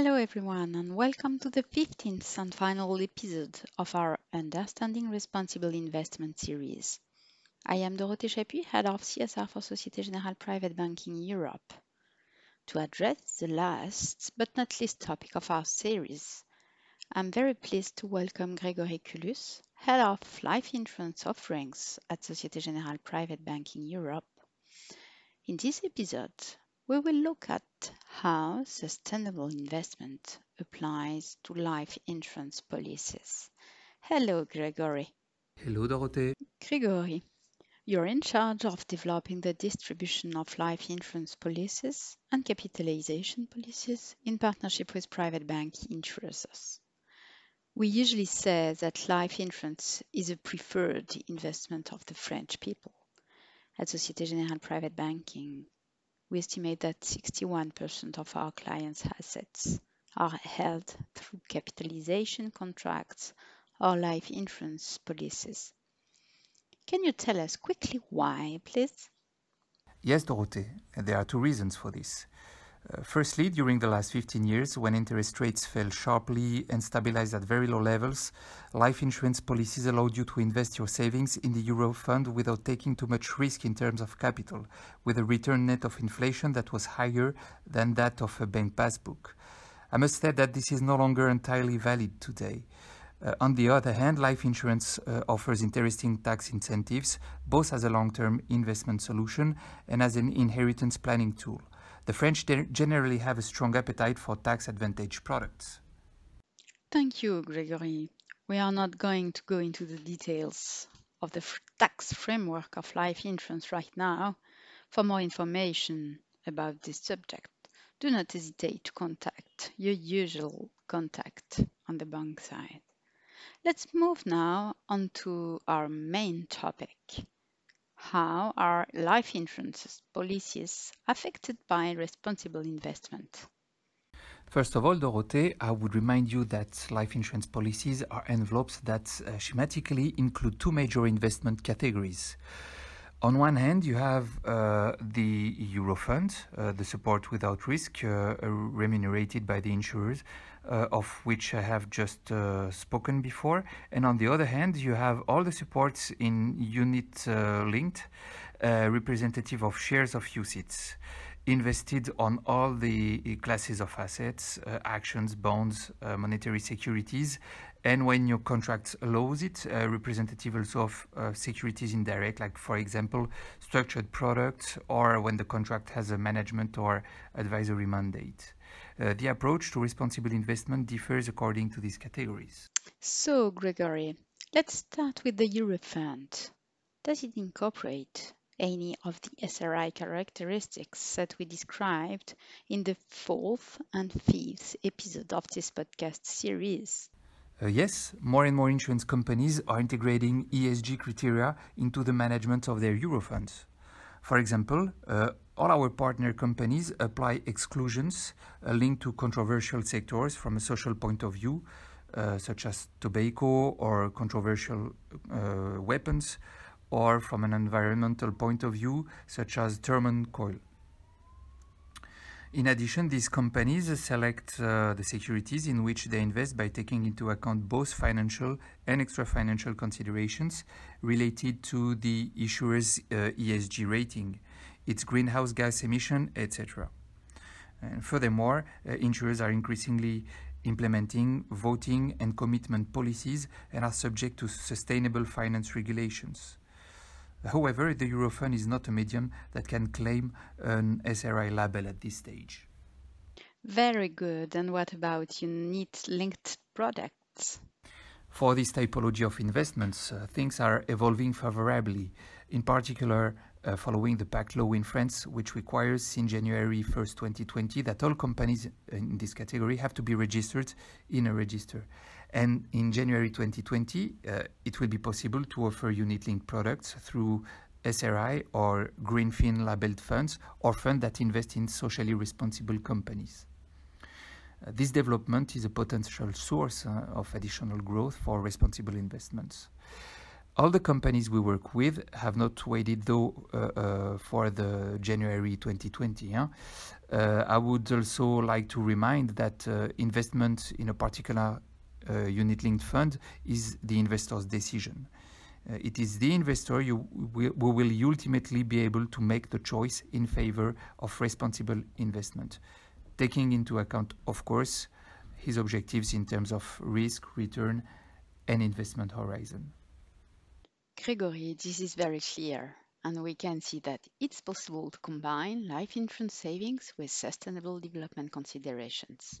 Hello, everyone, and welcome to the 15th and final episode of our Understanding Responsible Investment series. I am Dorothée Chapuis, Head of CSR for Societe Generale Private Banking Europe. To address the last but not least topic of our series, I'm very pleased to welcome Gregory Culus, Head of Life Insurance Offerings at Societe Generale Private Banking Europe. In this episode, we will look at how sustainable investment applies to life insurance policies. Hello, Gregory. Hello, Dorothée. Gregory, you're in charge of developing the distribution of life insurance policies and capitalization policies in partnership with private bank insurers. We usually say that life insurance is a preferred investment of the French people. At Societe Generale Private Banking, we estimate that 61% of our clients' assets are held through capitalization contracts or life insurance policies. Can you tell us quickly why, please? Yes, Dorothée. There are two reasons for this. Uh, firstly, during the last 15 years, when interest rates fell sharply and stabilized at very low levels, life insurance policies allowed you to invest your savings in the Euro fund without taking too much risk in terms of capital, with a return net of inflation that was higher than that of a bank passbook. I must say that this is no longer entirely valid today. Uh, on the other hand, life insurance uh, offers interesting tax incentives, both as a long term investment solution and as an inheritance planning tool. The French generally have a strong appetite for tax advantage products. Thank you, Gregory. We are not going to go into the details of the tax framework of life insurance right now. For more information about this subject, do not hesitate to contact your usual contact on the bank side. Let's move now on to our main topic how are life insurance policies affected by responsible investment? First of all, Dorothée, I would remind you that life insurance policies are envelopes that uh, schematically include two major investment categories. On one hand, you have uh, the Eurofund, uh, the support without risk uh, remunerated by the insurers, uh, of which I have just uh, spoken before. And on the other hand, you have all the supports in unit uh, linked, representative of shares of UCITS invested on all the classes of assets, uh, actions, bonds, uh, monetary securities, and when your contract allows it, uh, representative also of securities indirect, like for example, structured products, or when the contract has a management or advisory mandate. Uh, the approach to responsible investment differs according to these categories. So, Gregory, let's start with the Euro Fund. Does it incorporate any of the SRI characteristics that we described in the fourth and fifth episode of this podcast series? Uh, yes, more and more insurance companies are integrating ESG criteria into the management of their euro funds. For example, uh, all our partner companies apply exclusions uh, linked to controversial sectors from a social point of view, uh, such as tobacco or controversial uh, weapons, or from an environmental point of view, such as thermal coal. In addition, these companies select uh, the securities in which they invest by taking into account both financial and extra financial considerations related to the issuer's uh, ESG rating, its greenhouse gas emission, etc. And furthermore, uh, insurers are increasingly implementing voting and commitment policies and are subject to sustainable finance regulations. However, the Eurofund is not a medium that can claim an SRI label at this stage. Very good. And what about unit linked products? For this typology of investments, uh, things are evolving favorably, in particular uh, following the PACT law in France, which requires since January 1st, 2020, that all companies in this category have to be registered in a register. And in January 2020, uh, it will be possible to offer unit-linked products through SRI or Greenfin labeled funds or funds that invest in socially responsible companies. Uh, this development is a potential source uh, of additional growth for responsible investments. All the companies we work with have not waited though uh, uh, for the January 2020. Huh? Uh, I would also like to remind that uh, investment in a particular unit-linked fund is the investor's decision. Uh, it is the investor you, who will ultimately be able to make the choice in favor of responsible investment, taking into account, of course, his objectives in terms of risk, return, and investment horizon. Gregory, this is very clear, and we can see that it's possible to combine life insurance savings with sustainable development considerations.